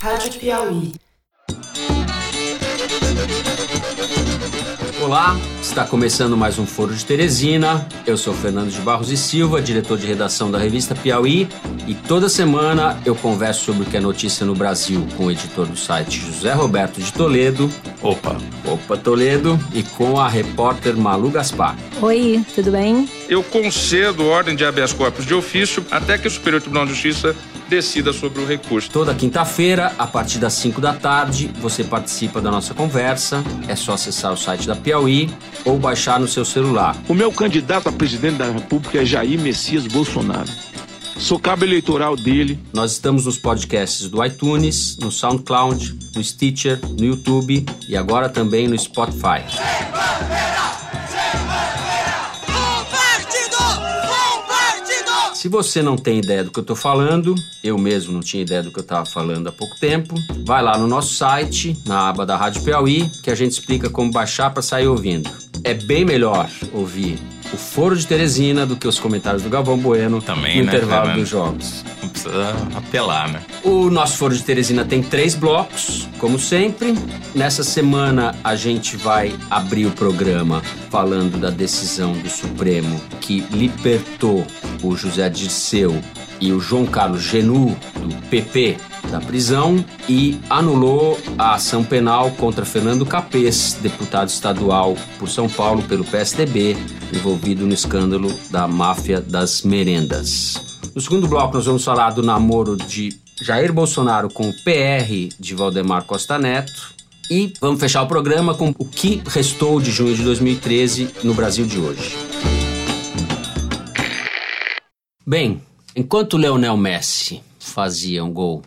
Rádio Piauí. Olá, está começando mais um Foro de Teresina. Eu sou Fernando de Barros e Silva, diretor de redação da revista Piauí, e toda semana eu converso sobre o que é notícia no Brasil com o editor do site José Roberto de Toledo. Opa! Opa, Toledo, e com a repórter Malu Gaspar. Oi, tudo bem? Eu concedo ordem de habeas corpus de ofício até que o Superior Tribunal de Justiça decida sobre o recurso. Toda quinta-feira, a partir das 5 da tarde, você participa da nossa conversa. É só acessar o site da Piauí ou baixar no seu celular. O meu candidato a presidente da República é Jair Messias Bolsonaro. Sou cabo eleitoral dele. Nós estamos nos podcasts do iTunes, no SoundCloud, no Stitcher, no YouTube e agora também no Spotify. Se você não tem ideia do que eu estou falando, eu mesmo não tinha ideia do que eu estava falando há pouco tempo, vai lá no nosso site, na aba da Rádio Piauí, que a gente explica como baixar para sair ouvindo. É bem melhor ouvir o Foro de Teresina do que os comentários do Galvão Bueno Também, no né, intervalo Fernando? dos jogos. Não precisa apelar, né? O nosso Foro de Teresina tem três blocos, como sempre. Nessa semana a gente vai abrir o programa falando da decisão do Supremo que libertou o José Dirceu e o João Carlos Genu, do PP, da prisão e anulou a ação penal contra Fernando Capês, deputado estadual por São Paulo pelo PSDB, envolvido no escândalo da máfia das merendas. No segundo bloco, nós vamos falar do namoro de Jair Bolsonaro com o PR de Valdemar Costa Neto. E vamos fechar o programa com o que restou de junho de 2013 no Brasil de hoje. Bem, enquanto Leonel Messi fazia um gol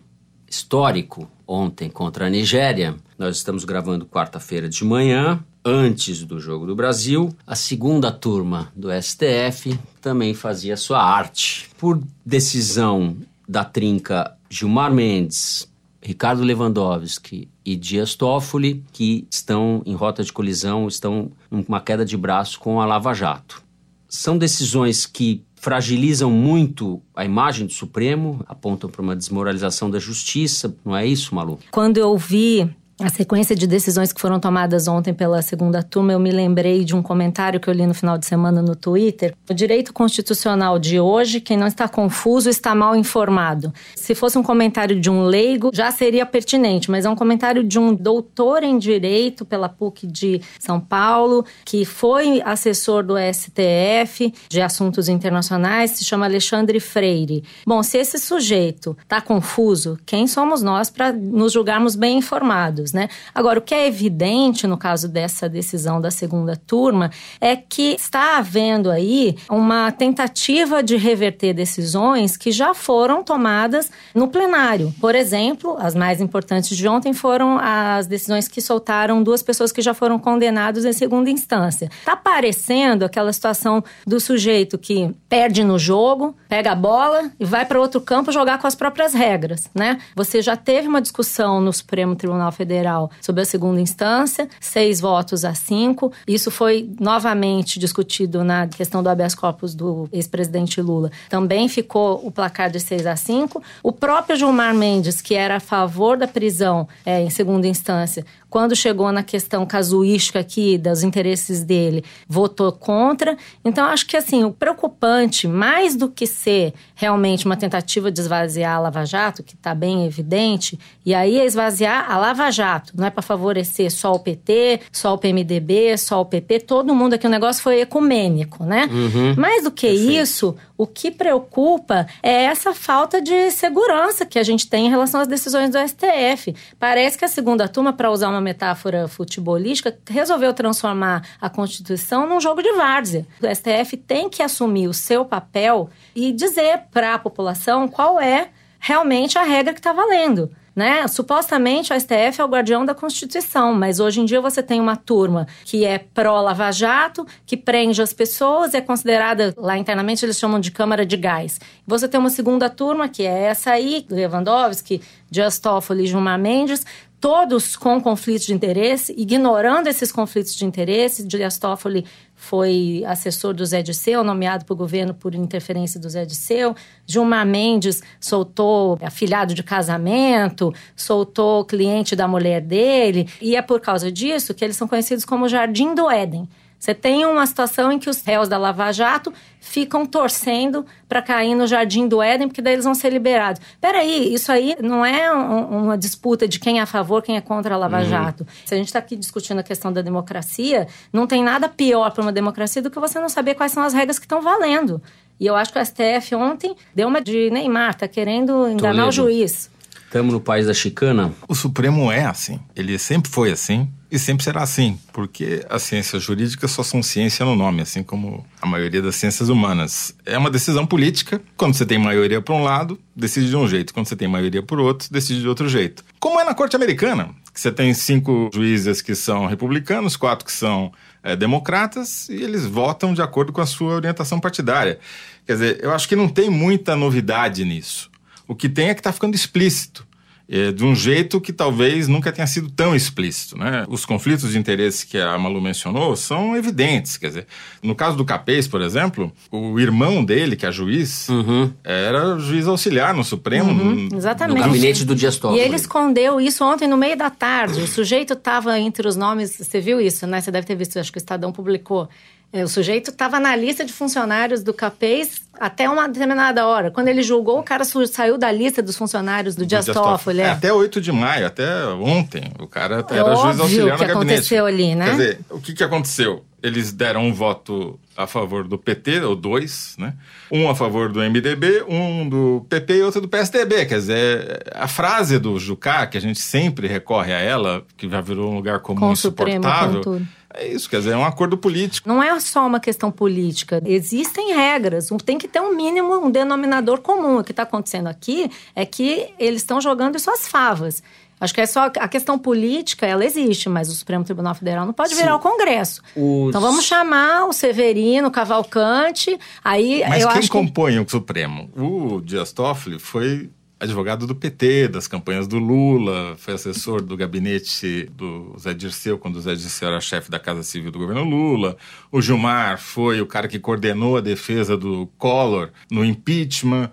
histórico ontem contra a Nigéria, nós estamos gravando quarta-feira de manhã, antes do Jogo do Brasil. A segunda turma do STF também fazia sua arte. Por decisão da trinca Gilmar Mendes, Ricardo Lewandowski e Dias Toffoli, que estão em rota de colisão, estão numa queda de braço com a Lava Jato. São decisões que fragilizam muito a imagem do Supremo, apontam para uma desmoralização da justiça, não é isso, Malu? Quando eu vi a sequência de decisões que foram tomadas ontem pela segunda turma, eu me lembrei de um comentário que eu li no final de semana no Twitter. O direito constitucional de hoje, quem não está confuso está mal informado. Se fosse um comentário de um leigo, já seria pertinente, mas é um comentário de um doutor em direito pela PUC de São Paulo, que foi assessor do STF de assuntos internacionais, se chama Alexandre Freire. Bom, se esse sujeito está confuso, quem somos nós para nos julgarmos bem informados? Né? Agora, o que é evidente no caso dessa decisão da segunda turma é que está havendo aí uma tentativa de reverter decisões que já foram tomadas no plenário. Por exemplo, as mais importantes de ontem foram as decisões que soltaram duas pessoas que já foram condenadas em segunda instância. Está parecendo aquela situação do sujeito que perde no jogo, pega a bola e vai para outro campo jogar com as próprias regras, né? Você já teve uma discussão no Supremo Tribunal Federal sobre a segunda instância, seis votos a cinco. Isso foi novamente discutido na questão do habeas corpus do ex-presidente Lula. Também ficou o placar de seis a cinco. O próprio Gilmar Mendes, que era a favor da prisão é, em segunda instância, quando chegou na questão casuística aqui dos interesses dele, votou contra. Então, acho que assim, o preocupante, mais do que ser realmente uma tentativa de esvaziar a Lava Jato, que está bem evidente, e aí é esvaziar a Lava Jato, não é para favorecer só o PT, só o PMDB, só o PP, todo mundo aqui, o negócio foi ecumênico, né? Uhum. Mais do que Perfeito. isso, o que preocupa é essa falta de segurança que a gente tem em relação às decisões do STF. Parece que a segunda turma, para usar uma metáfora futebolística, resolveu transformar a Constituição num jogo de várzea. O STF tem que assumir o seu papel e dizer para a população qual é realmente a regra que está valendo. né? Supostamente o STF é o guardião da Constituição, mas hoje em dia você tem uma turma que é pró-Lava Jato, que prende as pessoas, é considerada, lá internamente eles chamam de Câmara de Gás. Você tem uma segunda turma, que é essa aí, Lewandowski, Just Toffoli e Gilmar Mendes, todos com conflitos de interesse, ignorando esses conflitos de interesse. Dias Toffoli foi assessor do Zé Disseu, nomeado pelo governo por interferência do Zé Disseu. Gilmar Mendes soltou afilhado de casamento, soltou cliente da mulher dele. E é por causa disso que eles são conhecidos como Jardim do Éden. Você tem uma situação em que os réus da Lava Jato ficam torcendo para cair no Jardim do Éden, porque daí eles vão ser liberados. Peraí, isso aí não é um, uma disputa de quem é a favor, quem é contra a Lava uhum. Jato. Se a gente está aqui discutindo a questão da democracia, não tem nada pior para uma democracia do que você não saber quais são as regras que estão valendo. E eu acho que o STF ontem deu uma de Neymar, tá querendo enganar Toledo. o juiz. Estamos no país da chicana? O Supremo é assim. Ele sempre foi assim e sempre será assim, porque as ciências jurídicas só são ciência no nome, assim como a maioria das ciências humanas. É uma decisão política. Quando você tem maioria por um lado, decide de um jeito. Quando você tem maioria por outro, decide de outro jeito. Como é na corte americana, que você tem cinco juízes que são republicanos, quatro que são é, democratas, e eles votam de acordo com a sua orientação partidária. Quer dizer, eu acho que não tem muita novidade nisso. O que tem é que está ficando explícito é, de um jeito que talvez nunca tenha sido tão explícito. Né? Os conflitos de interesse que a Malu mencionou são evidentes. Quer dizer, no caso do Capês, por exemplo, o irmão dele, que é juiz, uhum. era juiz auxiliar no Supremo. Uhum, exatamente. No gabinete do Dias Toffoli. E ele escondeu isso ontem no meio da tarde. O sujeito estava entre os nomes, você viu isso, né? Você deve ter visto, acho que o Estadão publicou. É, o sujeito estava na lista de funcionários do CAPES até uma determinada hora. Quando ele julgou, o cara saiu da lista dos funcionários do, Dias Toffoli. É. É, até 8 de maio, até ontem. O cara é era juiz auxiliar no gabinete. aconteceu ali, né? Quer dizer, o que, que aconteceu? Eles deram um voto a favor do PT, ou dois, né? Um a favor do MDB, um do PP e outro do PSDB. Quer dizer, a frase do Jucá, que a gente sempre recorre a ela, que já virou um lugar comum com insuportável... Supremo, é isso, quer dizer, é um acordo político. Não é só uma questão política. Existem regras. Tem que ter um mínimo, um denominador comum. O que está acontecendo aqui é que eles estão jogando às favas. Acho que é só a questão política, ela existe, mas o Supremo Tribunal Federal não pode Sim. virar o Congresso. Os... Então vamos chamar o Severino, o Cavalcante, aí Mas eu quem acho compõe que... o Supremo? O Dias Toffoli foi advogado do PT, das campanhas do Lula, foi assessor do gabinete do Zé Dirceu, quando o Zé Dirceu era chefe da Casa Civil do governo Lula. O Gilmar foi o cara que coordenou a defesa do Collor no impeachment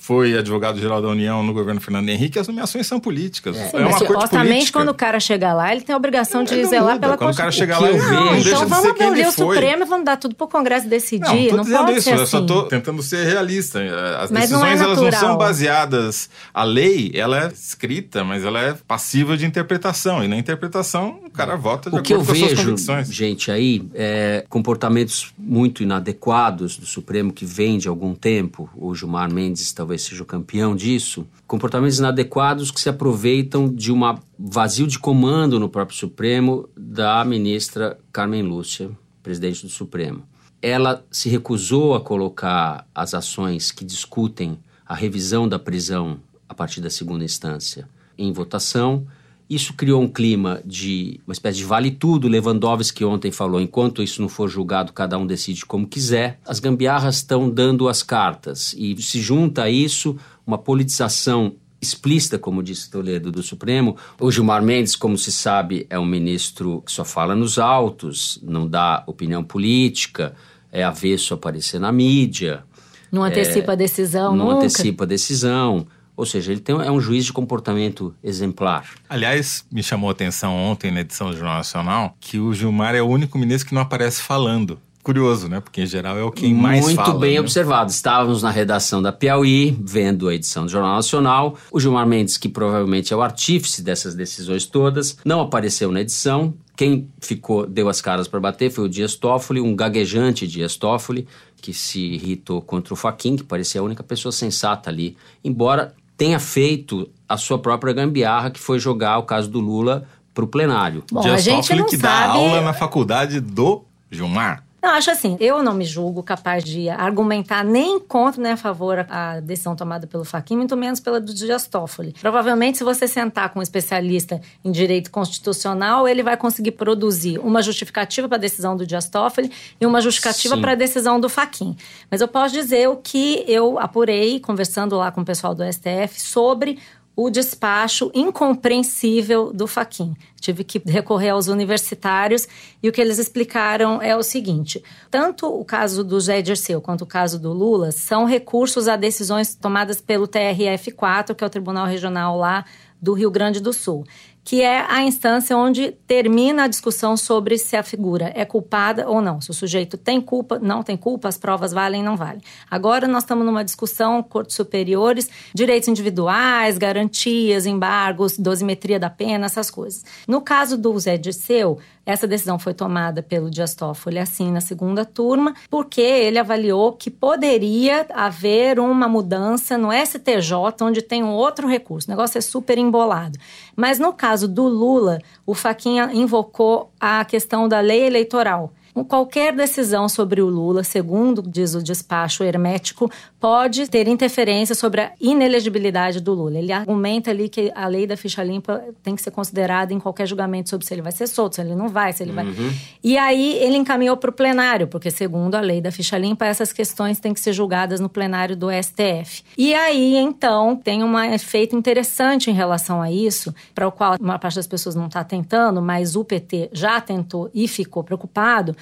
foi advogado-geral da União no governo Fernando Henrique, as nomeações são políticas. É, é uma supostamente, quando o cara chegar lá, ele tem a obrigação de zelar pela Quando o cara chegar lá, ele não, não então vamos abolir o Supremo e vamos dar tudo pro Congresso decidir. Não, não pode isso, ser assim. Eu só assim. tô tentando ser realista. As mas decisões, não é elas não são baseadas... A lei, ela é escrita, mas ela é passiva de interpretação. E na interpretação, o cara vota de o as suas convicções. gente, aí, é comportamentos muito inadequados do Supremo que vem de algum tempo. O Gilmar Mendes talvez talvez seja o campeão disso, comportamentos inadequados que se aproveitam de um vazio de comando no próprio Supremo da ministra Carmen Lúcia, presidente do Supremo. Ela se recusou a colocar as ações que discutem a revisão da prisão a partir da segunda instância em votação isso criou um clima de uma espécie de vale tudo. Lewandowski ontem falou: enquanto isso não for julgado, cada um decide como quiser. As gambiarras estão dando as cartas e se junta a isso uma politização explícita, como disse Toledo, do Supremo. O Gilmar Mendes, como se sabe, é um ministro que só fala nos autos, não dá opinião política, é avesso a aparecer na mídia. Não antecipa é, a decisão, Não nunca. antecipa a decisão. Ou seja, ele tem, é um juiz de comportamento exemplar. Aliás, me chamou a atenção ontem na edição do Jornal Nacional que o Gilmar é o único ministro que não aparece falando. Curioso, né? Porque em geral é o quem mais Muito fala. Muito bem né? observado. Estávamos na redação da Piauí, vendo a edição do Jornal Nacional. O Gilmar Mendes, que provavelmente é o artífice dessas decisões todas, não apareceu na edição. Quem ficou, deu as caras para bater foi o Dias Toffoli, um gaguejante Dias Toffoli, que se irritou contra o Faquin, que parecia a única pessoa sensata ali. Embora tenha feito a sua própria gambiarra, que foi jogar o caso do Lula para o plenário. Bom, Dias a gente não que sabe... dá aula na faculdade do Gilmar. Não, acho assim, eu não me julgo capaz de argumentar nem contra nem a favor a decisão tomada pelo Fachin, muito menos pela do Dias Toffoli. Provavelmente, se você sentar com um especialista em direito constitucional, ele vai conseguir produzir uma justificativa para a decisão do Dias Toffoli e uma justificativa para a decisão do Fachin. Mas eu posso dizer o que eu apurei, conversando lá com o pessoal do STF, sobre o despacho incompreensível do Faquin. Tive que recorrer aos universitários e o que eles explicaram é o seguinte: tanto o caso do Zé Dirceu quanto o caso do Lula são recursos a decisões tomadas pelo TRF4, que é o Tribunal Regional lá do Rio Grande do Sul que é a instância onde termina a discussão sobre se a figura é culpada ou não. Se o sujeito tem culpa, não tem culpa, as provas valem, não valem. Agora nós estamos numa discussão, cortes superiores, direitos individuais, garantias, embargos, dosimetria da pena, essas coisas. No caso do Zé Dirceu, essa decisão foi tomada pelo Dias Toffoli assim na segunda turma, porque ele avaliou que poderia haver uma mudança no STJ, onde tem um outro recurso. O negócio é super embolado. Mas no caso do Lula, o Faquinha invocou a questão da lei eleitoral Qualquer decisão sobre o Lula, segundo diz o despacho hermético, pode ter interferência sobre a inelegibilidade do Lula. Ele argumenta ali que a lei da ficha limpa tem que ser considerada em qualquer julgamento sobre se ele vai ser solto, se ele não vai, se ele uhum. vai. E aí ele encaminhou para o plenário, porque segundo a lei da ficha limpa, essas questões têm que ser julgadas no plenário do STF. E aí, então, tem um efeito interessante em relação a isso, para o qual uma parte das pessoas não está tentando, mas o PT já tentou e ficou preocupado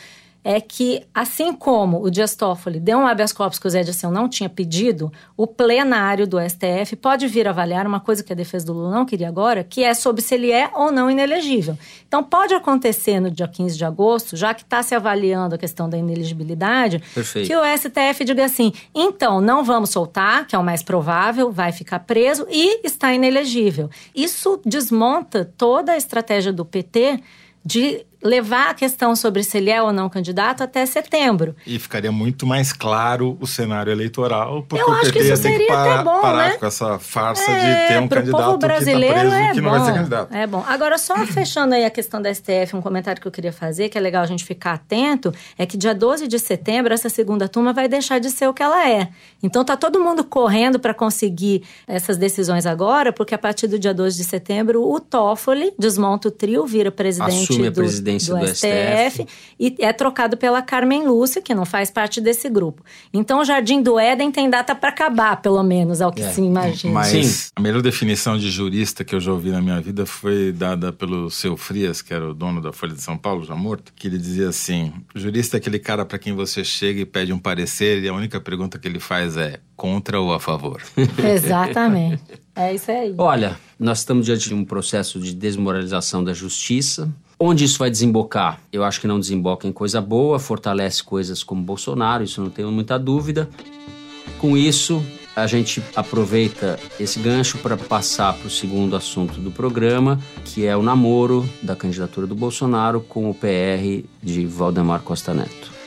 é que, assim como o Dias Toffoli deu um habeas corpus que o Zé Dirceu não tinha pedido, o plenário do STF pode vir avaliar uma coisa que a defesa do Lula não queria agora, que é sobre se ele é ou não inelegível. Então, pode acontecer no dia 15 de agosto, já que está se avaliando a questão da inelegibilidade, Perfeito. que o STF diga assim: então, não vamos soltar, que é o mais provável, vai ficar preso e está inelegível. Isso desmonta toda a estratégia do PT de levar a questão sobre se ele é ou não candidato até setembro. E ficaria muito mais claro o cenário eleitoral, porque Eu o PT ia ter que parar, bom, parar né? com essa farsa é, de ter um candidato povo brasileiro que tá preso é que bom, não vai ser candidato. É bom. Agora, só fechando aí a questão da STF, um comentário que eu queria fazer, que é legal a gente ficar atento, é que dia 12 de setembro, essa segunda turma vai deixar de ser o que ela é. Então, tá todo mundo correndo para conseguir essas decisões agora, porque a partir do dia 12 de setembro, o Toffoli desmonta o trio, vira presidente Assume a do presidência do, do STF, STF, e é trocado pela Carmen Lúcia, que não faz parte desse grupo. Então o Jardim do Éden tem data para acabar, pelo menos, ao que é. se imagina. Mas Sim. a melhor definição de jurista que eu já ouvi na minha vida foi dada pelo seu Frias, que era o dono da Folha de São Paulo, já morto, que ele dizia assim: jurista é aquele cara para quem você chega e pede um parecer e a única pergunta que ele faz é contra ou a favor. Exatamente. É isso aí. Olha, nós estamos diante de um processo de desmoralização da justiça. Onde isso vai desembocar? Eu acho que não desemboca em coisa boa, fortalece coisas como Bolsonaro, isso não tenho muita dúvida. Com isso, a gente aproveita esse gancho para passar para o segundo assunto do programa, que é o namoro da candidatura do Bolsonaro com o PR de Valdemar Costa Neto.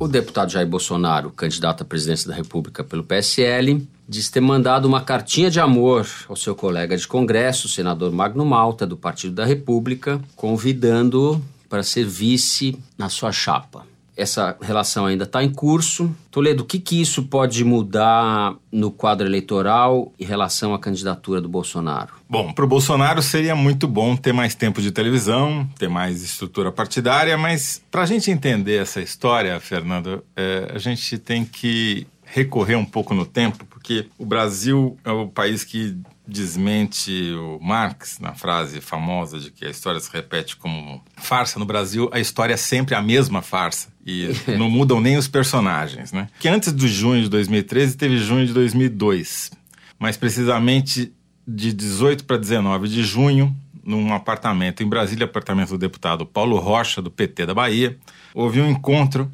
O deputado Jair Bolsonaro, candidato à presidência da República pelo PSL, diz ter mandado uma cartinha de amor ao seu colega de Congresso, o senador Magno Malta, do Partido da República, convidando-o para ser vice na sua chapa. Essa relação ainda está em curso. Toledo, o que, que isso pode mudar no quadro eleitoral em relação à candidatura do Bolsonaro? Bom, para o Bolsonaro seria muito bom ter mais tempo de televisão, ter mais estrutura partidária, mas para a gente entender essa história, Fernando, é, a gente tem que recorrer um pouco no tempo, porque o Brasil é o país que desmente o Marx na frase famosa de que a história se repete como farsa no Brasil, a história é sempre a mesma farsa e não mudam nem os personagens, né? Que antes do junho de 2013 teve junho de 2002, mais precisamente de 18 para 19 de junho, num apartamento em Brasília, apartamento do deputado Paulo Rocha do PT da Bahia, houve um encontro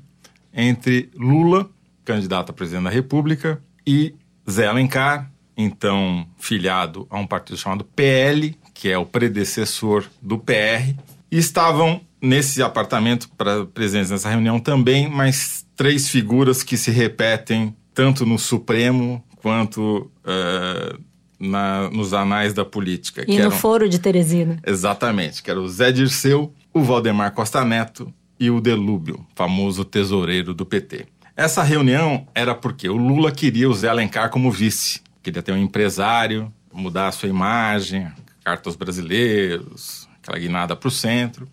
entre Lula, candidato a presidente da República, e Zé Alencar, então filiado a um partido chamado PL, que é o predecessor do PR, e estavam nesse apartamento para presentes nessa reunião também mais três figuras que se repetem tanto no Supremo quanto uh, na, nos anais da política. E no eram, Foro de Teresina. Exatamente, que era o Zé Dirceu, o Valdemar Costa Neto e o Delúbio, famoso tesoureiro do PT. Essa reunião era porque o Lula queria o Zé Alencar como vice. Queria ter um empresário, mudar a sua imagem, carta aos brasileiros, aquela guinada para o centro.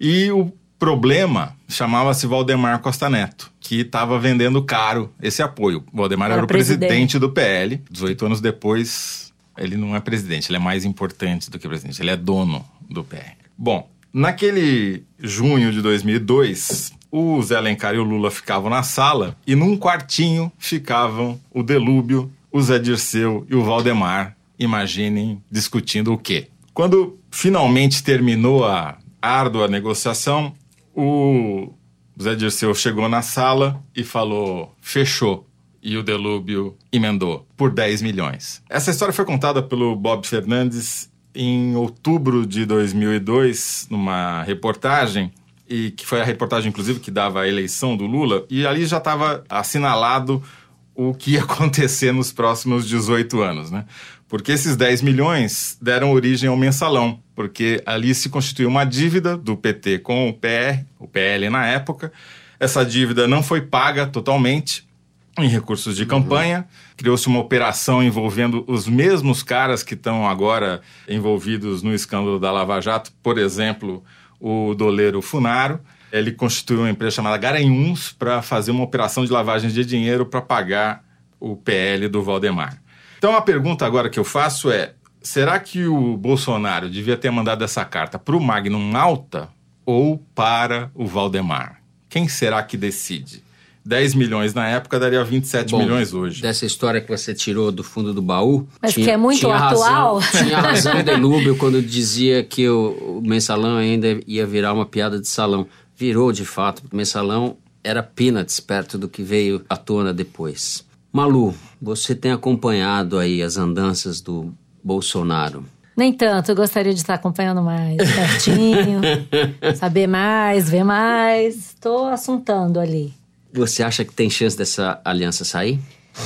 E o problema chamava-se Valdemar Costa Neto, que estava vendendo caro esse apoio. O Valdemar era, era o presidente. presidente do PL. 18 anos depois, ele não é presidente, ele é mais importante do que presidente, ele é dono do PL. Bom, naquele junho de 2002, o Zé Alencar e o Lula ficavam na sala e num quartinho ficavam o Delúbio, o Zé Dirceu e o Valdemar. Imaginem discutindo o quê? Quando finalmente terminou a árdua negociação, o Zé Dirceu chegou na sala e falou: fechou. E o Delúbio emendou por 10 milhões. Essa história foi contada pelo Bob Fernandes em outubro de 2002, numa reportagem, e que foi a reportagem, inclusive, que dava a eleição do Lula, e ali já estava assinalado o que ia acontecer nos próximos 18 anos, né? Porque esses 10 milhões deram origem ao mensalão, porque ali se constituiu uma dívida do PT com o PR, o PL na época. Essa dívida não foi paga totalmente em recursos de campanha. Uhum. Criou-se uma operação envolvendo os mesmos caras que estão agora envolvidos no escândalo da Lava Jato, por exemplo, o doleiro Funaro. Ele constituiu uma empresa chamada Garanhuns para fazer uma operação de lavagem de dinheiro para pagar o PL do Valdemar. Então a pergunta agora que eu faço é: será que o Bolsonaro devia ter mandado essa carta para o Magnum Alta ou para o Valdemar? Quem será que decide? 10 milhões na época daria 27 Bom, milhões hoje. Dessa história que você tirou do fundo do baú. Mas tinha, que é muito atual. Razão, tinha razão Delúbio quando dizia que o, o mensalão ainda ia virar uma piada de salão. Virou de fato, o mensalão era peanuts perto do que veio à tona depois. Malu, você tem acompanhado aí as andanças do Bolsonaro. Nem tanto, eu gostaria de estar acompanhando mais, pertinho, saber mais, ver mais. Estou assuntando ali. Você acha que tem chance dessa aliança sair?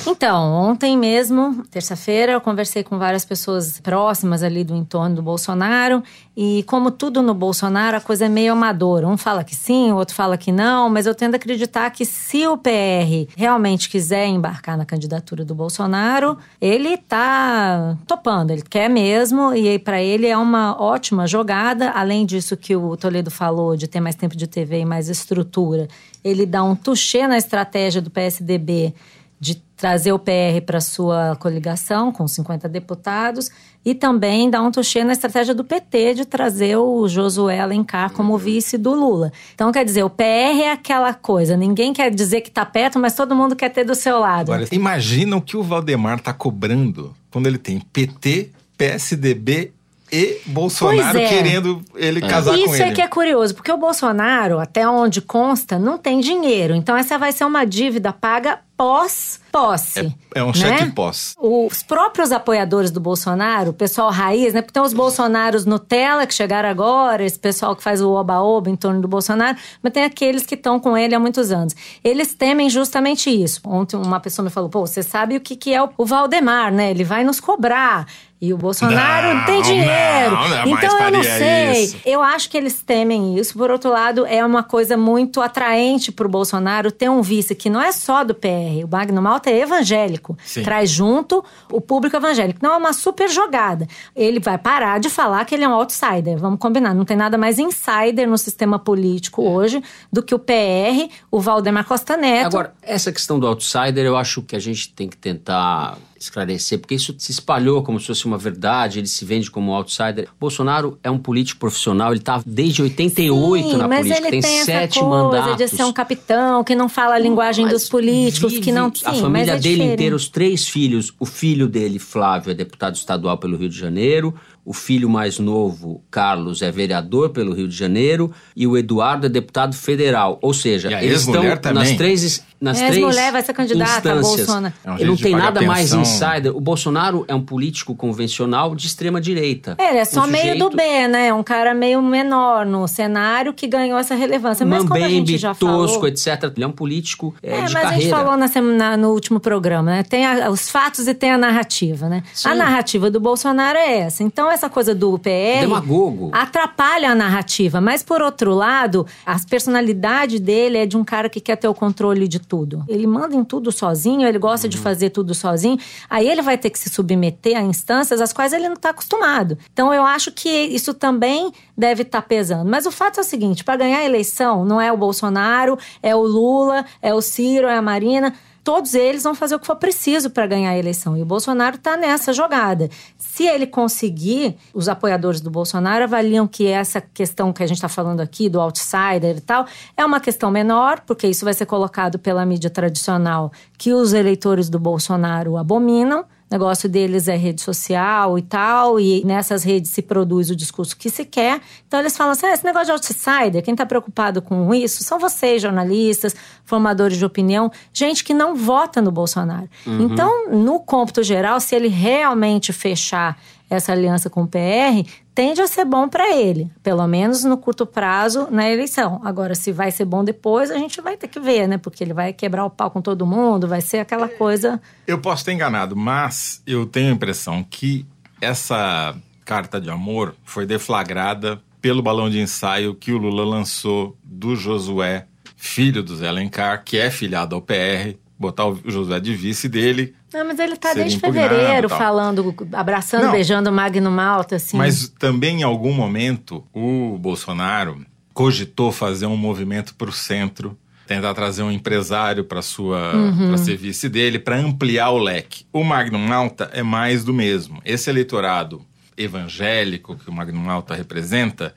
Então, ontem mesmo, terça-feira, eu conversei com várias pessoas próximas ali do entorno do Bolsonaro. E como tudo no Bolsonaro, a coisa é meio amadora. Um fala que sim, o outro fala que não, mas eu tendo a acreditar que se o PR realmente quiser embarcar na candidatura do Bolsonaro, ele tá topando, ele quer mesmo, e para ele é uma ótima jogada. Além disso que o Toledo falou de ter mais tempo de TV e mais estrutura, ele dá um touché na estratégia do PSDB de trazer o PR para sua coligação com 50 deputados e também dar um touché na estratégia do PT de trazer o Josué Alencar como vice do Lula. Então, quer dizer, o PR é aquela coisa, ninguém quer dizer que está perto, mas todo mundo quer ter do seu lado. Agora, imagina o que o Valdemar está cobrando quando ele tem PT, PSDB e Bolsonaro é. querendo ele é. casar Isso com ele. Isso é que é curioso, porque o Bolsonaro, até onde consta, não tem dinheiro. Então essa vai ser uma dívida paga pós posse. É, é um cheque né? pós. Os próprios apoiadores do Bolsonaro, o pessoal raiz, né? Porque tem os Bolsonaros Nutella que chegaram agora, esse pessoal que faz o oba-oba em torno do Bolsonaro, mas tem aqueles que estão com ele há muitos anos. Eles temem justamente isso. Ontem uma pessoa me falou: pô, você sabe o que, que é o Valdemar, né? Ele vai nos cobrar. E o Bolsonaro não, tem dinheiro. Não, não então eu não sei. Isso. Eu acho que eles temem isso. Por outro lado, é uma coisa muito atraente para o Bolsonaro ter um vice que não é só do PR. O Magno Malta é evangélico. Sim. Traz junto o público evangélico. Não é uma super jogada. Ele vai parar de falar que ele é um outsider. Vamos combinar. Não tem nada mais insider no sistema político hoje do que o PR, o Valdemar Costa Neto. Agora, essa questão do outsider, eu acho que a gente tem que tentar esclarecer, porque isso se espalhou como se fosse uma verdade, ele se vende como outsider. Bolsonaro é um político profissional, ele está desde 88 Sim, na mas política, ele tem, tem sete coisa mandatos. de ser um capitão que não fala a linguagem dos políticos, que não Sim, a família é dele inteira, os três filhos, o filho dele, Flávio, é deputado estadual pelo Rio de Janeiro, o filho mais novo, Carlos, é vereador pelo Rio de Janeiro e o Eduardo é deputado federal. Ou seja, E a eles estão também. nas três, nas É, três vai ser candidata a instâncias. Bolsonaro. É um Ele não tem nada mais pensão. insider. O Bolsonaro é um político convencional de extrema direita. É, ele é só Um meio sujeito do B, né? É um cara meio menor no cenário que ganhou essa relevância. Mas como a gente Mambembe, já tosco, falou... etc. Ele é um político é, É, de mas a gente carreira. falou na semana- no último programa, né? Tem a- os fatos e tem a narrativa, né? Sim. A narrativa do Bolsonaro é essa. Então, essa coisa do PR Demagogo. atrapalha a narrativa. Mas, por outro lado, a personalidade dele é de um cara que quer ter o controle de tudo. Ele manda em tudo sozinho, ele gosta Uhum. de fazer tudo sozinho. Aí ele vai ter que se submeter a instâncias às quais ele não está acostumado. Então, eu acho que isso também deve estar pesando. Mas o fato é o seguinte: para ganhar a eleição, não é o Bolsonaro, é o Lula, é o Ciro, é a Marina. Todos eles vão fazer o que for preciso para ganhar a eleição. E o Bolsonaro está nessa jogada. Se ele conseguir, os apoiadores do Bolsonaro avaliam que essa questão que a gente está falando aqui, do outsider e tal, é uma questão menor, porque isso vai ser colocado pela mídia tradicional, que os eleitores do Bolsonaro abominam. O negócio deles é rede social e tal, e nessas redes se produz o discurso que se quer. Então eles falam assim: ah, esse negócio de outsider, quem está preocupado com isso são vocês, jornalistas, formadores de opinião, gente que não vota no Bolsonaro. Então, no cômputo geral, se ele realmente fechar essa aliança com o PR, tende a ser bom para ele, pelo menos no curto prazo na eleição. Agora, se vai ser bom depois, a gente vai ter que ver, né? Porque ele vai quebrar o pau com todo mundo, vai ser aquela coisa. Eu posso estar enganado, mas eu tenho a impressão que essa carta de amor foi deflagrada pelo balão de ensaio que o Lula lançou do Josué, filho do Zé Alencar, que é filiado ao PR, botar o Josué de vice dele. Não, mas ele tá desde fevereiro tal. falando, abraçando, Não. beijando o Magno Malta, assim. Mas também em algum momento o Bolsonaro cogitou fazer um movimento para o centro, tentar trazer um empresário para sua para ser vice dele, para ampliar o leque. O Magno Malta é mais do mesmo. Esse eleitorado evangélico que o Magno Malta representa,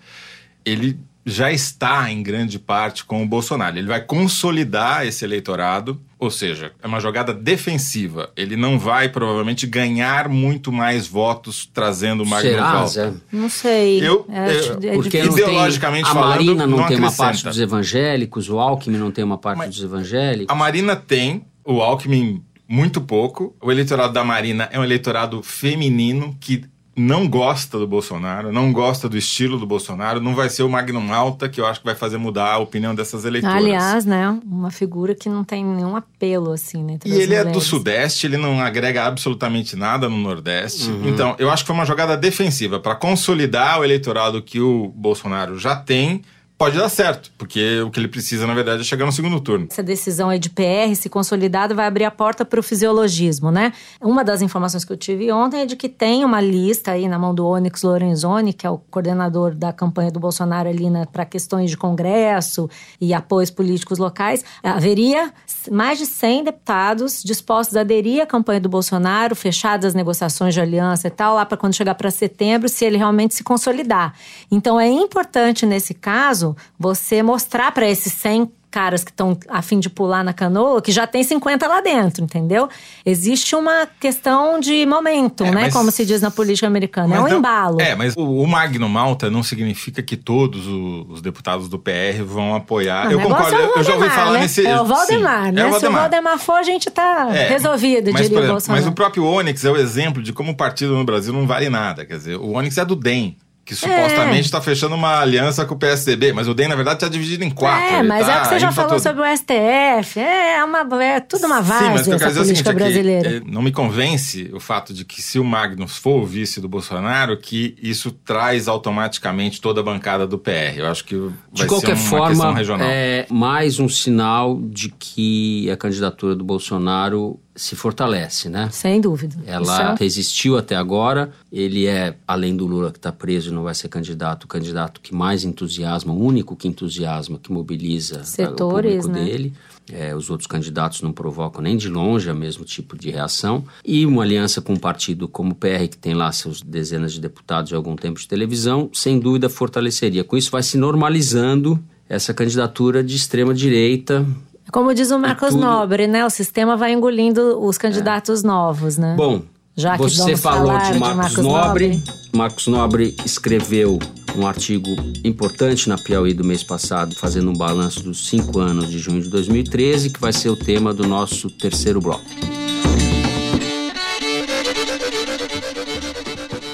ele já está em grande parte com o Bolsonaro. Ele vai consolidar esse eleitorado, ou seja, é uma jogada defensiva. Ele não vai provavelmente ganhar muito mais votos trazendo o Magno Será. Zé? Não sei. Eu- É, eu- acho- é Porque difícil. não tem, Ideologicamente a falando, Marina não, não tem uma acrescenta. parte dos evangélicos, o Alckmin não tem uma parte Mas- dos evangélicos. A Marina tem, o Alckmin muito pouco. O eleitorado da Marina é um eleitorado feminino que não gosta do Bolsonaro, não gosta do estilo do Bolsonaro. Não vai ser o Magno Malta que eu acho que vai fazer mudar a opinião dessas eleitoras. Aliás, né? Uma figura que não tem nenhum apelo, assim, né? entre E as ele é do mulheres. Sudeste, ele não agrega absolutamente nada no Nordeste. Uhum. Então, eu acho que foi uma jogada defensiva para consolidar o eleitorado que o Bolsonaro já tem. Pode dar certo, porque o que ele precisa, na verdade, é chegar no segundo turno. Essa decisão aí de PR, se consolidada, vai abrir a porta para o fisiologismo, né? Uma das informações que eu tive ontem é de que tem uma lista aí na mão do Onyx Lorenzoni, que é o coordenador da campanha do Bolsonaro ali para questões de congresso e apoios políticos locais. Haveria mais de 100 deputados dispostos a aderir à campanha do Bolsonaro, fechadas as negociações de aliança e tal, lá para quando chegar para setembro, se ele realmente se consolidar. Então é importante nesse caso você mostrar para esses 100 caras que estão a fim de pular na canoa, que já tem 50 lá dentro, entendeu? Existe uma questão de momento, É, né? mas- Como se diz na política americana. é um não- embalo. É, mas o, o Magno Malta não significa que todos os deputados do PR vão apoiar. Ah, eu negócio concordo, é eu já ouvi Valdemar, falar né? nesse. É o Valdemar, sim, né? É o Se o Valdemar. Valdemar for, a gente tá É, resolvido, mas, diria exemplo, Bolsonaro. Mas o próprio Onyx é o exemplo de como o partido no Brasil não vale nada. Quer dizer, o Onyx é do DEM. Que supostamente está fechando uma aliança com o PSDB, mas o DEM, na verdade, está dividido em quatro. É, mas tá é o que você já pra falou sobre o STF. É, uma, é tudo uma Sim, mas o que eu quero dizer é o seguinte, política é que, brasileira. não me convence o fato de que se o Magnus for o vice do Bolsonaro, que isso traz automaticamente toda a bancada do PR. Eu acho que vai De qualquer ser uma questão forma, regional. é mais um sinal de que a candidatura do Bolsonaro se fortalece, né? Sem dúvida. Ela é- resistiu até agora. Ele é, além do Lula que está preso e não vai ser candidato, o candidato que mais entusiasma, o único que entusiasma, que mobiliza Setores, o público né? dele. É, os outros candidatos não provocam nem de longe o mesmo tipo de reação. E uma aliança com um partido como o PR, que tem lá seus dezenas de deputados e algum tempo de televisão, sem dúvida fortaleceria. Com isso vai se normalizando essa candidatura de extrema direita. Como diz o Marcos tudo- Nobre, né? O sistema vai engolindo os candidatos novos, né? Bom, Já que você falou de de Marcos, Marcos Nobre, Nobre. Marcos Nobre escreveu um artigo importante na Piauí do mês passado, fazendo um balanço dos cinco anos de junho de 2013, que vai ser o tema do nosso terceiro bloco.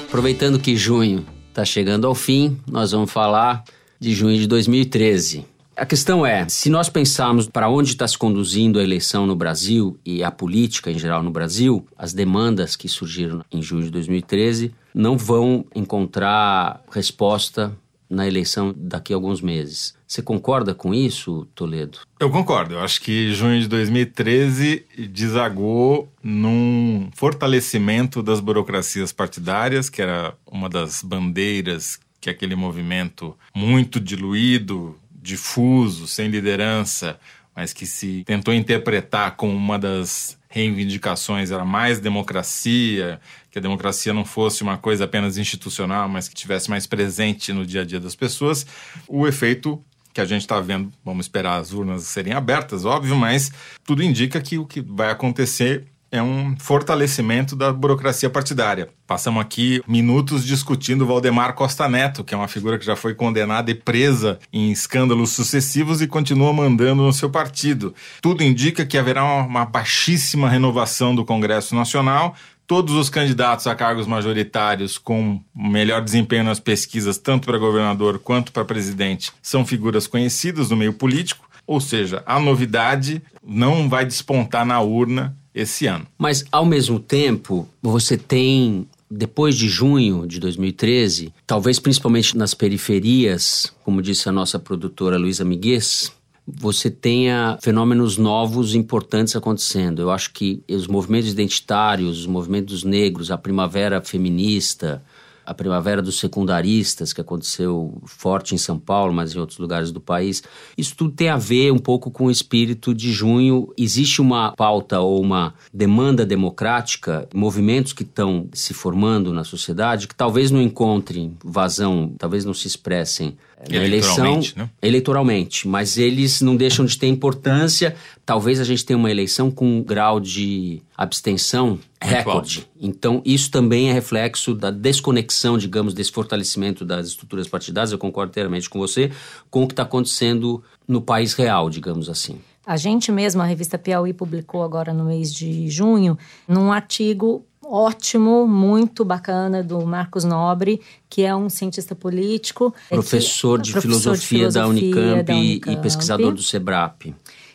Aproveitando que junho está chegando ao fim, nós vamos falar de junho de 2013. A questão é, se nós pensarmos para onde está se conduzindo a eleição no Brasil e a política em geral no Brasil, as demandas que surgiram em junho de 2013 não vão encontrar resposta na eleição daqui a alguns meses. Você concorda com isso, Toledo? Eu concordo. Eu acho que junho de 2013 desagou num fortalecimento das burocracias partidárias, que era uma das bandeiras que aquele movimento muito diluído, difuso, sem liderança, mas que se tentou interpretar como uma das reivindicações era mais democracia, que a democracia não fosse uma coisa apenas institucional, mas que tivesse mais presente no dia a dia das pessoas, o efeito que a gente está vendo, vamos esperar as urnas serem abertas, óbvio, mas tudo indica que o que vai acontecer é um fortalecimento da burocracia partidária. Passamos aqui minutos discutindo Valdemar Costa Neto, que é uma figura que já foi condenada e presa em escândalos sucessivos e continua mandando no seu partido. Tudo indica que haverá uma baixíssima renovação do Congresso Nacional. Todos os candidatos a cargos majoritários com melhor desempenho nas pesquisas, tanto para governador quanto para presidente, são figuras conhecidas no meio político. Ou seja, a novidade não vai despontar na urna esse ano. Mas, ao mesmo tempo, você tem depois de junho de 2013, talvez principalmente nas periferias, como disse a nossa produtora Luísa Miguez, você tenha fenômenos novos importantes acontecendo. Eu acho que os movimentos identitários, os movimentos negros, a primavera feminista, a primavera dos secundaristas, que aconteceu forte em São Paulo, mas em outros lugares do país. Isso tudo tem a ver um pouco com o espírito de junho. Existe uma pauta ou uma demanda democrática, movimentos que estão se formando na sociedade, que talvez não encontrem vazão, talvez não se expressem na eleição né? eleitoralmente, mas eles não deixam de ter importância. Talvez a gente tenha uma eleição com um grau de abstenção recorde. Então, isso também é reflexo da desconexão, digamos, desse fortalecimento das estruturas partidárias. Eu concordo inteiramente com você, com o que está acontecendo no país real, digamos assim. A gente mesmo, a revista Piauí publicou agora no mês de junho, num artigo ótimo, muito bacana do Marcos Nobre, que é um cientista político. Professor, que, de, professor filosofia de, filosofia da Unicamp, da Unicamp e pesquisador do SEBRAP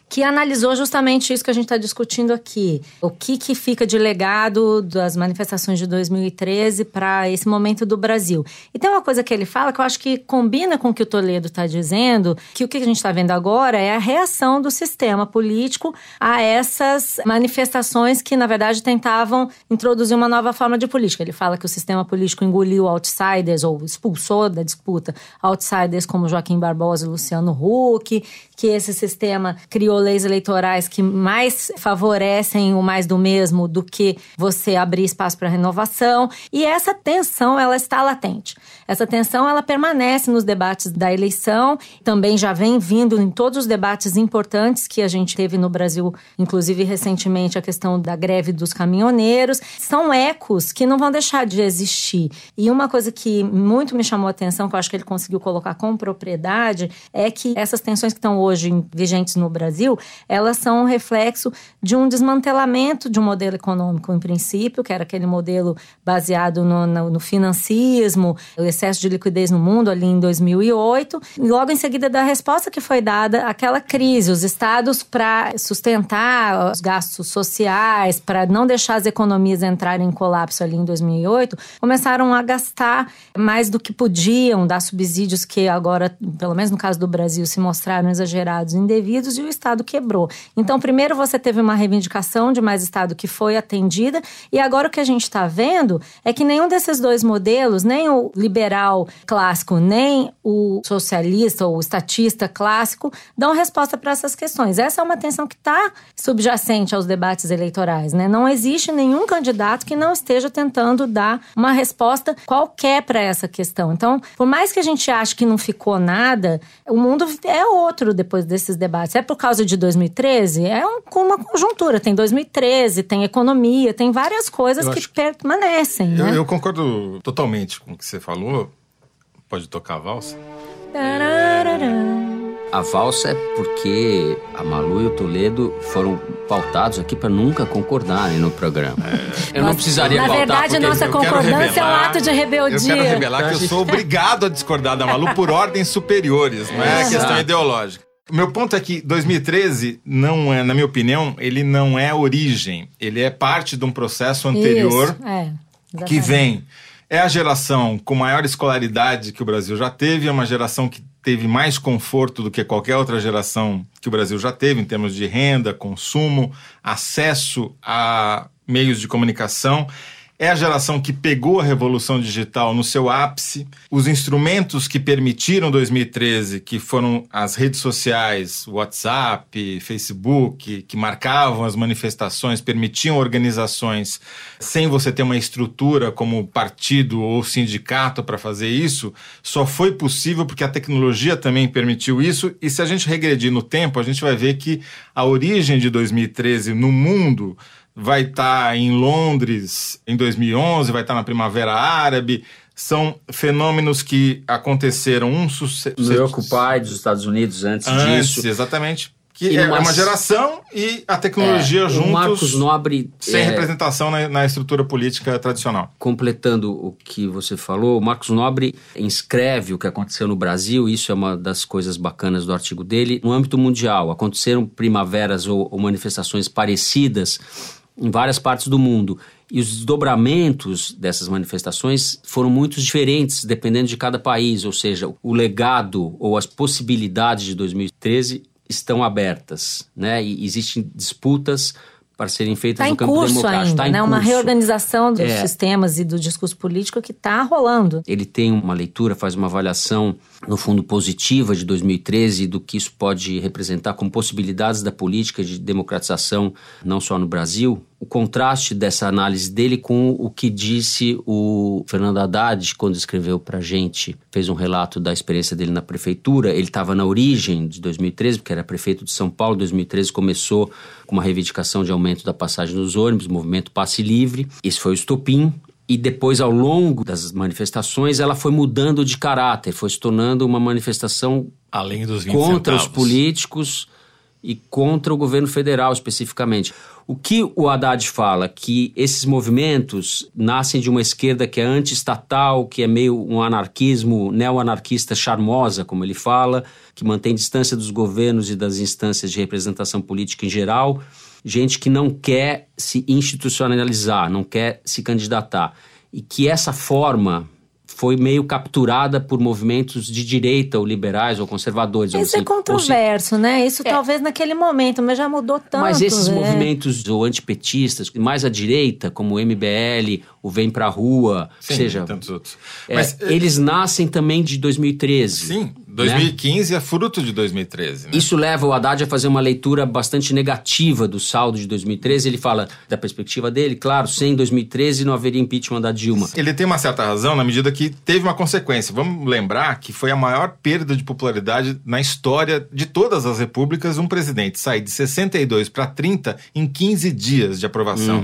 que analisou justamente isso que a gente está discutindo aqui. O que, que fica de legado das manifestações de 2013 para esse momento do Brasil. E tem uma coisa que ele fala que eu acho que combina com o que o Toledo está dizendo, que o que a gente está vendo agora é a reação do sistema político a essas manifestações que, na verdade, tentavam introduzir uma nova forma de política. Ele fala que o sistema político engoliu outsiders ou expulsou da disputa outsiders como Joaquim Barbosa e Luciano Huck, que esse sistema criou leis eleitorais que mais favorecem o mais do mesmo do que você abrir espaço para renovação. E essa tensão, ela está latente. Essa tensão, ela permanece nos debates da eleição, também já vem vindo em todos os debates importantes que a gente teve no Brasil, inclusive recentemente a questão da greve dos caminhoneiros. São ecos que não vão deixar de existir. E uma coisa que muito me chamou a atenção, que eu acho que ele conseguiu colocar com propriedade, é que essas tensões que estão hoje vigentes no Brasil, elas são um reflexo de um desmantelamento de um modelo econômico, em princípio, que era aquele modelo baseado no, no, no financismo, o excesso de liquidez no mundo ali em 2008, e logo em seguida da resposta que foi dada àquela crise, os estados para sustentar os gastos sociais, para não deixar as economias entrarem em colapso ali em 2008, começaram a gastar mais do que podiam, dar subsídios que agora, pelo menos no caso do Brasil, se mostraram exagerados gerados indevidos e o Estado quebrou. Então, primeiro você teve uma reivindicação de mais Estado que foi atendida, e agora o que a gente está vendo é que nenhum desses dois modelos, nem o liberal clássico, nem o socialista ou o estatista clássico, dão resposta para essas questões. Essa é uma tensão que está subjacente aos debates eleitorais. Né? Não existe nenhum candidato que não esteja tentando dar uma resposta qualquer para essa questão. Então, por mais que a gente ache que não ficou nada, o mundo é outro depois depois desses debates é por causa de 2013, é um, uma conjuntura. Tem 2013, tem economia, tem várias coisas Eu que permanecem, Eu, né? eu concordo totalmente com o que você falou. Pode tocar a valsa? Tarararã. A valsa é porque a Malu e o Toledo foram pautados aqui para nunca concordarem no programa. Eu não precisaria Na pautar verdade, nossa eu quero concordância é um revelar- ato de Eu rebeldia. quero revelar que eu sou obrigado a discordar da Malu por ordens superiores, não é Exato. questão ideológica. O meu ponto é que 2013 não é, na minha opinião, ele não é origem, ele é parte de um processo anterior Isso, é, que vem. É a geração com maior escolaridade que o Brasil já teve, é uma geração que teve mais conforto do que qualquer outra geração que o Brasil já teve, em termos de renda, consumo, acesso a meios de comunicação. É a geração que pegou a revolução digital no seu ápice. Os instrumentos que permitiram 2013, que foram as redes sociais, WhatsApp, Facebook, que marcavam as manifestações, permitiam organizações sem você ter uma estrutura como partido ou sindicato para fazer isso, só foi possível porque a tecnologia também permitiu isso. E se a gente regredir no tempo, a gente vai ver que a origem de 2013 no mundo vai estar em Londres em 2011, vai estar na Primavera Árabe. São fenômenos que aconteceram um sucesso. No Occupy dos Estados Unidos antes, Antes, disso. exatamente. Que E é numa- uma geração e a tecnologia É, juntos, Marcos Nobre, sem é, representação na, na estrutura política tradicional. completando o que você falou, o Marcos Nobre inscreve o que aconteceu no Brasil, isso é uma das coisas bacanas do artigo dele, no âmbito mundial. Aconteceram primaveras ou, ou manifestações parecidas em várias partes do mundo. E os desdobramentos dessas manifestações foram muito diferentes dependendo de cada país, ou seja, o legado ou as possibilidades de 2013 estão abertas, né? E existem disputas para serem feitas Está no campo curso democrático. ainda, Tá em né? Uma curso. reorganização dos É. sistemas e do discurso político que está rolando. Ele tem uma leitura, faz uma avaliação, no fundo, positiva de 2013 e do que isso pode representar como possibilidades da política de democratização, não só no Brasil. O contraste dessa análise dele com o que disse o Fernando Haddad quando escreveu para gente, fez um relato da experiência dele na prefeitura. Ele estava na origem de 2013, porque era prefeito de São Paulo. 2013 começou com uma reivindicação de aumento da passagem dos ônibus, movimento passe livre. Esse foi o estopim. E depois, ao longo das manifestações, ela foi mudando de caráter, foi se tornando uma manifestação Além dos 20 contra os centavos. políticos e contra o governo federal especificamente. O que o Haddad fala? Que esses movimentos nascem de uma esquerda que é anti-estatal, que é meio um anarquismo neo-anarquista charmosa, como ele fala, que mantém distância dos governos e das instâncias de representação política em geral, gente que não quer se institucionalizar, não quer se candidatar. E que essa forma foi meio capturada por movimentos de direita ou liberais ou conservadores. Isso é dizer. Ou se- controverso, né? Isso talvez naquele momento, mas já mudou tanto. mas esses né? movimentos ou antipetistas, mais à direita, como o MBL, o Vem Pra Rua, Sim, seja, tantos outros. é, Mas, eh, eles nascem também de 2013. sim, 2015 é fruto de 2013. Né? Isso leva o Haddad a fazer uma leitura bastante negativa do saldo de 2013. Ele fala, da perspectiva dele, claro, sem 2013 não haveria impeachment da Dilma. Ele tem uma certa razão na medida que teve uma consequência. Vamos lembrar que foi a maior perda de popularidade na história de todas as repúblicas um presidente sair de 62 para 30 em 15 dias de aprovação.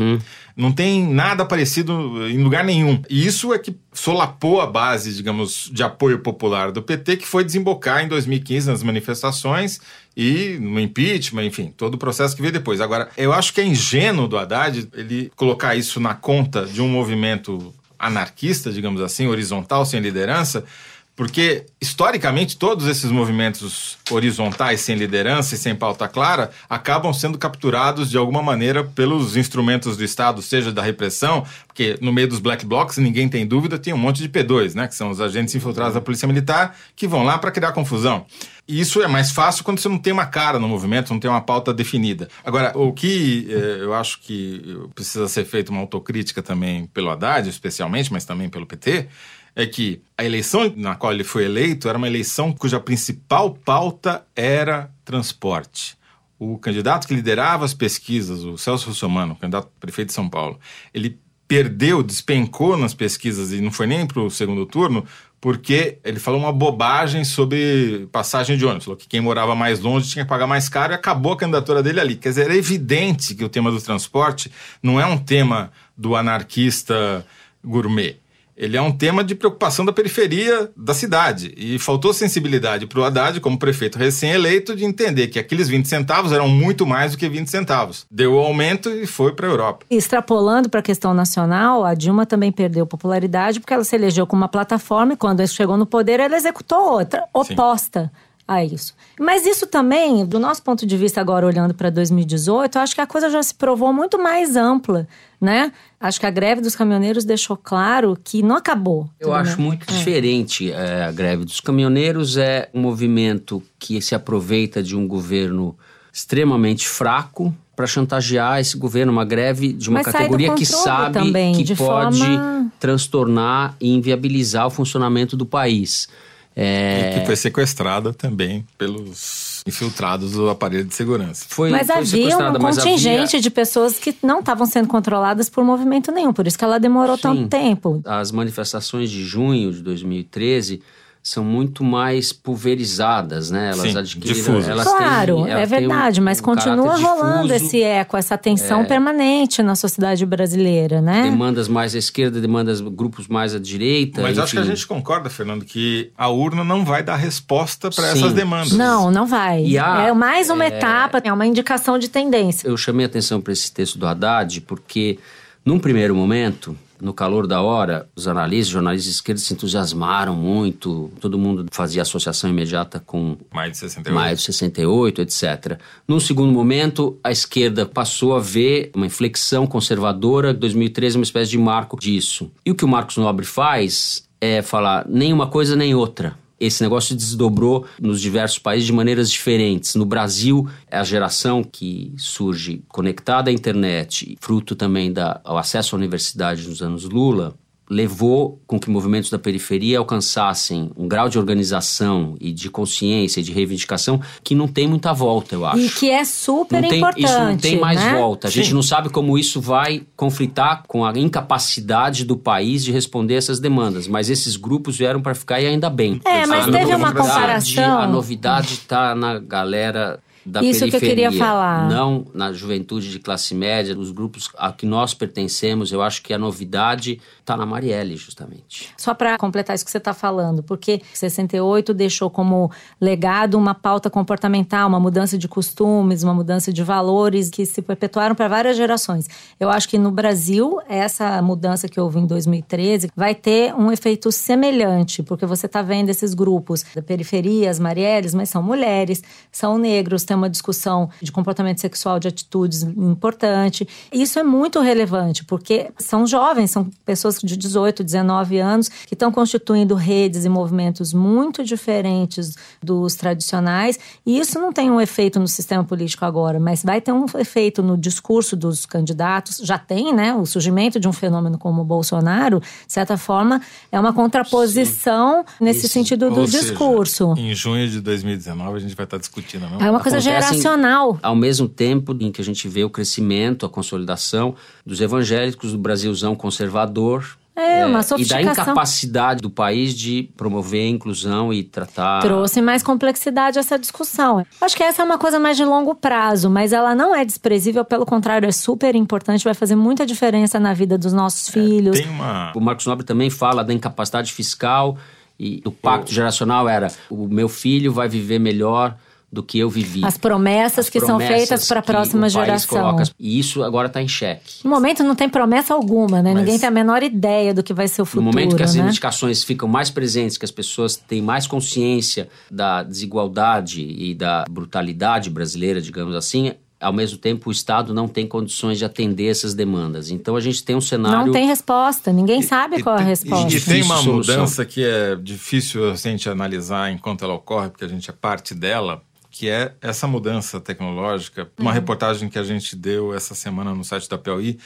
Não tem nada parecido em lugar nenhum. E isso é que solapou a base, digamos, de apoio popular do PT, que foi desembocar em 2015 nas manifestações e no impeachment, enfim, todo o processo que veio depois. Agora, eu acho que é ingênuo do Haddad ele colocar isso na conta de um movimento anarquista, digamos assim, horizontal, sem liderança, porque, historicamente, todos esses movimentos horizontais, sem liderança e sem pauta clara, acabam sendo capturados de alguma maneira pelos instrumentos do Estado, seja da repressão, porque no meio dos black blocs, ninguém tem dúvida, tem um monte de P2, né, que são os agentes infiltrados da Polícia Militar, que vão lá para criar confusão. E isso é mais fácil quando você não tem uma cara no movimento, não tem uma pauta definida. Agora, o que eh, eu acho que precisa ser feita uma autocrítica também pelo Haddad, especialmente, mas também pelo PT, é que a eleição na qual ele foi eleito era uma eleição cuja principal pauta era transporte. O candidato que liderava as pesquisas, o Celso Russomano, candidato prefeito de São Paulo, ele perdeu, despencou nas pesquisas e não foi nem para o segundo turno porque ele falou uma bobagem sobre passagem de ônibus. Falou que quem morava mais longe tinha que pagar mais caro e acabou a candidatura dele ali. Quer dizer, é evidente que o tema do transporte não é um tema do anarquista gourmet. Ele é um tema de preocupação da periferia da cidade. E faltou sensibilidade para o Haddad, como prefeito recém-eleito, de entender que aqueles 20 centavos eram muito mais do que 20 centavos. Deu o aumento e foi para a Europa. Extrapolando para a questão nacional, a Dilma também perdeu popularidade porque ela se elegeu com uma plataforma e quando chegou no poder ela executou outra, oposta. Sim a isso. Mas isso também, do nosso ponto de vista agora olhando para 2018, eu acho que a coisa já se provou muito mais ampla né? Acho que a greve dos caminhoneiros deixou claro que não acabou. Eu acho bem? muito é. diferente é, a greve dos caminhoneiros. É um movimento que se aproveita de um governo extremamente fraco para chantagear esse governo, uma greve de uma Mas categoria que sabe também, que pode forma... transtornar e inviabilizar o funcionamento do país. É... E que foi sequestrada também pelos infiltrados do aparelho de segurança. Foi, mas foi havia um contingente havia... de pessoas que não estavam sendo controladas por movimento nenhum, por isso que ela demorou Sim. tanto tempo. As manifestações de junho de 2013 são muito mais pulverizadas, né? Elas Sim, adquiriram. Elas claro, têm, é verdade, um, mas um continua rolando difuso, esse eco, essa tensão é, permanente na sociedade brasileira, né? Demandas mais à esquerda, demandas grupos mais à direita. Mas enfim. acho que a gente concorda, Fernando, que a urna não vai dar resposta para essas demandas. Não, não vai. A, é mais uma é, etapa, é uma indicação de tendência. Eu chamei a atenção para esse texto do Haddad porque, num primeiro momento, no calor da hora, os analistas, jornalistas de esquerda se entusiasmaram muito, todo mundo fazia associação imediata com maio de 68, maio de 68 etc. Num segundo momento, a esquerda passou a ver uma inflexão conservadora, 2013 é uma espécie de marco disso. E o que o Marcos Nobre faz é falar nem uma coisa nem outra esse negócio desdobrou nos diversos países de maneiras diferentes. No Brasil, é a geração que surge conectada à internet, fruto também do acesso à universidade nos anos Lula, levou com que movimentos da periferia alcançassem um grau de organização e de consciência e de reivindicação que não tem muita volta, eu acho. E que é super não tem, importante. Isso não tem mais né? volta. A Sim. gente não sabe como isso vai conflitar com a incapacidade do país de responder essas demandas. Mas esses grupos vieram para ficar e ainda bem. É, mas teve uma comparação. A novidade está na galera da Isso periferia, que eu queria falar. não na juventude de classe média, nos grupos a que nós pertencemos. Eu acho que a novidade está na Marielle, justamente. Só para completar isso que você está falando, porque 68 deixou como legado uma pauta comportamental, uma mudança de costumes, uma mudança de valores que se perpetuaram para várias gerações. Eu acho que no Brasil, essa mudança que houve em 2013 vai ter um efeito semelhante, porque você está vendo esses grupos da periferia, as Marielles, mas são mulheres, são negros, tem uma discussão de comportamento sexual, de atitudes importante. Isso é muito relevante, porque são jovens, são pessoas de 18, 19 anos que estão constituindo redes e movimentos muito diferentes dos tradicionais. E isso não tem um efeito no sistema político agora, mas vai ter um efeito no discurso dos candidatos. Já tem, né? O surgimento de um fenômeno como o Bolsonaro, de certa forma, é uma contraposição Sim. nesse isso. sentido do Ou discurso. Seja, em junho de 2019 a gente vai estar discutindo, não? É uma coisa geracional. Ao mesmo tempo em que a gente vê o crescimento, a consolidação dos evangélicos do Brasilzão conservador, é, uma sofisticação. E da incapacidade do país de promover a inclusão e tratar. Trouxe mais complexidade a essa discussão. Acho que essa é uma coisa mais de longo prazo, mas ela não é desprezível, pelo contrário, é super importante, vai fazer muita diferença na vida dos nossos é, filhos. Tem uma... O Marcos Nobre também fala da incapacidade fiscal e o pacto geracional era: o meu filho vai viver melhor do que eu vivi. As promessas As que promessas são feitas para a próxima geração. Coloca, e isso agora está em xeque. No momento não tem promessa alguma, né? Mas Ninguém tem a menor ideia do que vai ser o futuro. No momento que as né? reivindicações ficam mais presentes, que as pessoas têm mais consciência da desigualdade e da brutalidade brasileira, digamos assim, ao mesmo tempo o Estado não tem condições de atender essas demandas. Então a gente tem um cenário. Não tem resposta, ninguém sabe e, qual é a resposta. E, e tem uma mudança que é difícil a gente analisar enquanto ela ocorre, porque a gente é parte dela que é essa mudança tecnológica. Uma uhum. reportagem que a gente deu essa semana no site da Piauí,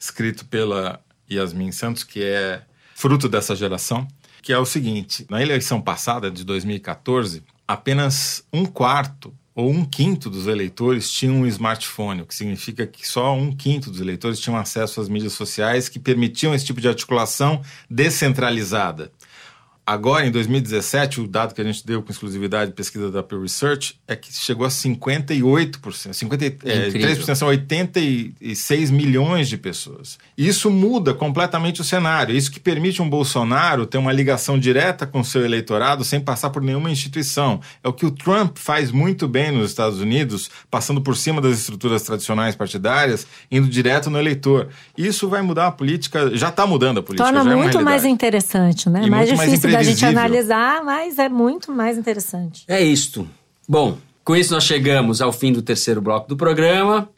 escrito pela Yasmin Santos, que é fruto dessa geração, que é o seguinte: na eleição passada, de 2014, apenas um quarto ou um quinto dos eleitores tinham um smartphone, o que significa que só um quinto dos eleitores tinham acesso às mídias sociais que permitiam esse tipo de articulação descentralizada. Agora, em 2017, o dado que a gente deu com exclusividade de pesquisa da Pew Research é que chegou a 58%. 53% é, são 86 milhões de pessoas. Isso muda completamente o cenário. Isso que permite um Bolsonaro ter uma ligação direta com o seu eleitorado sem passar por nenhuma instituição. É o que o Trump faz muito bem nos Estados Unidos, passando por cima das estruturas tradicionais partidárias, indo direto no eleitor. Isso vai mudar a política, já está mudando a política. Torna é muito mais interessante, né? E mais difícil da gente analisar, mas é muito mais interessante. É isto. Bom, com isso nós chegamos ao fim do terceiro bloco do programa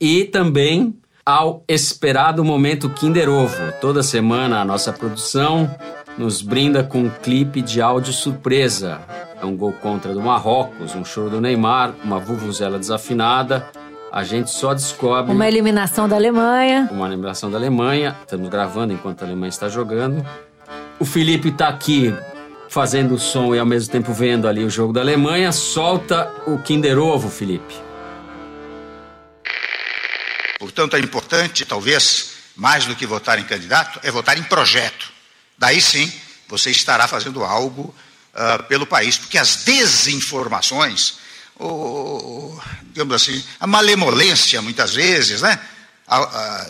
e também ao esperado momento Kinder Ovo. Toda semana a nossa produção nos brinda com um clipe de áudio surpresa. É um gol contra do Marrocos, um choro do Neymar, uma vuvuzela desafinada. A gente só descobre Uma eliminação da Alemanha. uma lembração da Alemanha. Estamos gravando enquanto a Alemanha está jogando. O Felipe está aqui fazendo o som e ao mesmo tempo vendo ali o jogo da Alemanha. Solta o Kinder Ovo, Felipe. Portanto, é importante, talvez, mais do que votar em candidato, é votar em projeto. Daí sim, você estará fazendo algo ah, pelo país, porque as desinformações, o, digamos assim, a malemolência, muitas vezes, né?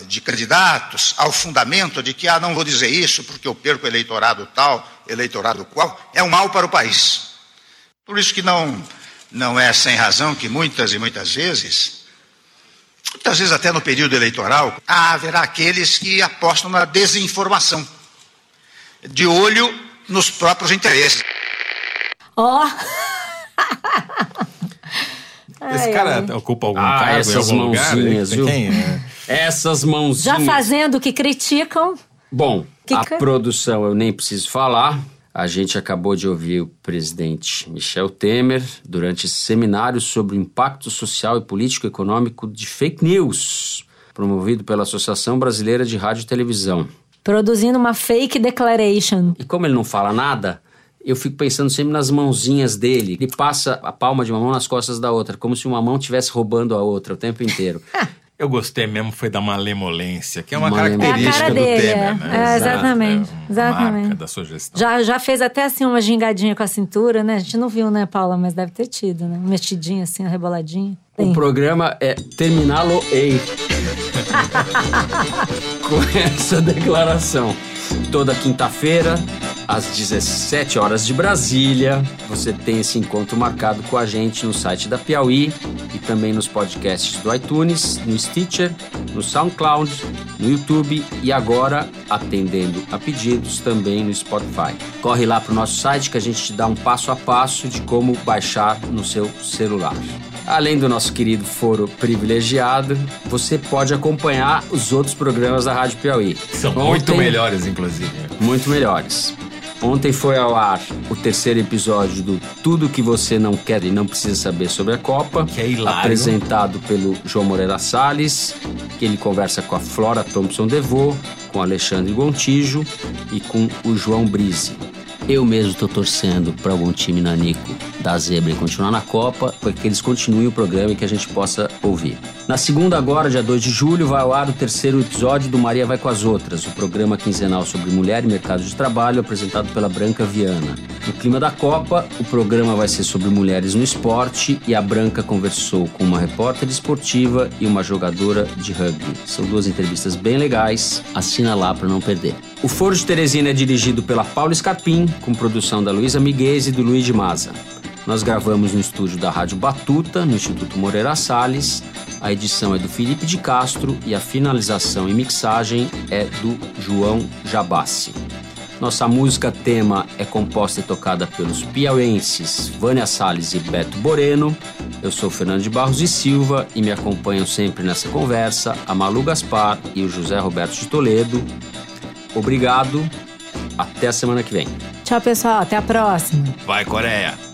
De candidatos, ao fundamento de que, ah, não vou dizer isso porque eu perco eleitorado tal, eleitorado qual, é um mal para o país. Por isso que não, não é sem razão que muitas e muitas vezes muitas vezes até no período eleitoral, haverá aqueles que apostam na desinformação, de olho nos próprios interesses. Ó! Esse cara ai. ocupa algum Ah, cargo em essas algum lugar? mãozinhas, viu? Quem é? Essas Já mãozinhas. fazendo o que criticam. Bom, Que a que- produção eu nem preciso falar. A gente acabou de ouvir o presidente Michel Temer durante esse seminário sobre o impacto social e político-econômico de fake news, promovido pela Associação Brasileira de Rádio e Televisão. Produzindo uma fake declaration. E como ele não fala nada, eu fico pensando sempre nas mãozinhas dele. Ele passa a palma de uma mão nas costas da outra, como se uma mão estivesse roubando a outra o tempo inteiro. Eu gostei mesmo, foi da malemolência, que é uma característica É a cara do dele, Temer, é. né? É, exatamente, É exatamente. marca da sua gestão. Já, já fez até assim uma gingadinha com a cintura, né? A gente não viu, né, Paula? Mas deve ter tido, né? Uma mexidinha assim, uma reboladinha. O programa é Terminalo-ei. Com essa declaração. Toda quinta-feira, às 17 horas de Brasília, você tem esse encontro marcado com a gente no site da Piauí e também nos podcasts do iTunes, no Stitcher, no SoundCloud, no YouTube e agora, atendendo a pedidos, também no Spotify. Corre lá para o nosso site que a gente te dá um passo a passo de como baixar no seu celular. Além do nosso querido foro privilegiado, você pode acompanhar os outros programas da Rádio Piauí. São muito Ontem- melhores, inclusive. Muito melhores. Ontem foi ao ar o terceiro episódio do Tudo que você não quer e não precisa saber sobre a Copa, Que é hilário. apresentado pelo João Moreira Salles, que ele conversa com a Flora Thompson Devô, com Alexandre Gontijo e com o João Brise. Eu mesmo estou torcendo para algum time nanico da zebra e continuar na Copa, para que eles continuem o programa e que a gente possa ouvir. Na segunda, agora, dia 2 de julho, vai ao ar o terceiro episódio do Maria Vai com as Outras, o programa quinzenal sobre mulher e mercado de trabalho, apresentado pela Branca Viana. No clima da Copa, o programa vai ser sobre mulheres no esporte e a Branca conversou com uma repórter esportiva e uma jogadora de rugby. São duas entrevistas bem legais, assina lá para não perder. O Foro de Teresina é dirigido pela Paula Scarpim, com produção da Luísa Miguez e do Luiz de Maza. Nós gravamos no estúdio da Rádio Batuta, no Instituto Moreira Salles. A edição é do Felipe de Castro e a finalização e mixagem é do João Jabassi. Nossa música tema é composta e tocada pelos piauenses Vânia Salles e Beto Boreno. Eu sou Fernando de Barros e Silva e me acompanham sempre nessa conversa a Malu Gaspar e o José Roberto de Toledo. Obrigado. Até a semana que vem. Tchau, pessoal. Até a próxima. Vai, Coreia!